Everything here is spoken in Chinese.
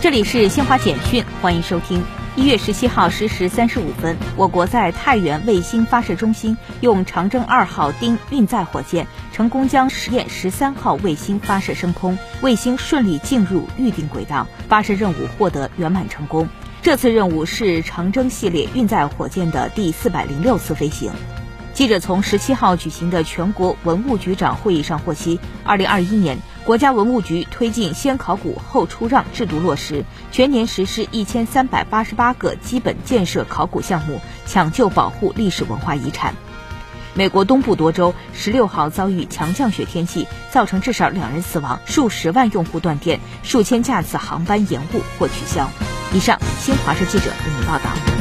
这里是新华简讯，欢迎收听。一月十七号十时三十五分，我国在太原卫星发射中心用长征二号丁运载火箭成功将实验十三号卫星发射升空，卫星顺利进入预定轨道，发射任务获得圆满成功。这次任务是长征系列运载火箭的第四百零六次飞行。记者从十七号举行的全国文物局长会议上获悉，二零二一年，国家文物局推进先考古后出让制度落实，全年实施一千三百八十八个基本建设考古项目，抢救保护历史文化遗产。美国东部多州十六号遭遇强降雪天气，造成至少两人死亡，数十万用户断电，数千架次航班延误或取消。以上，新华社记者为您报道。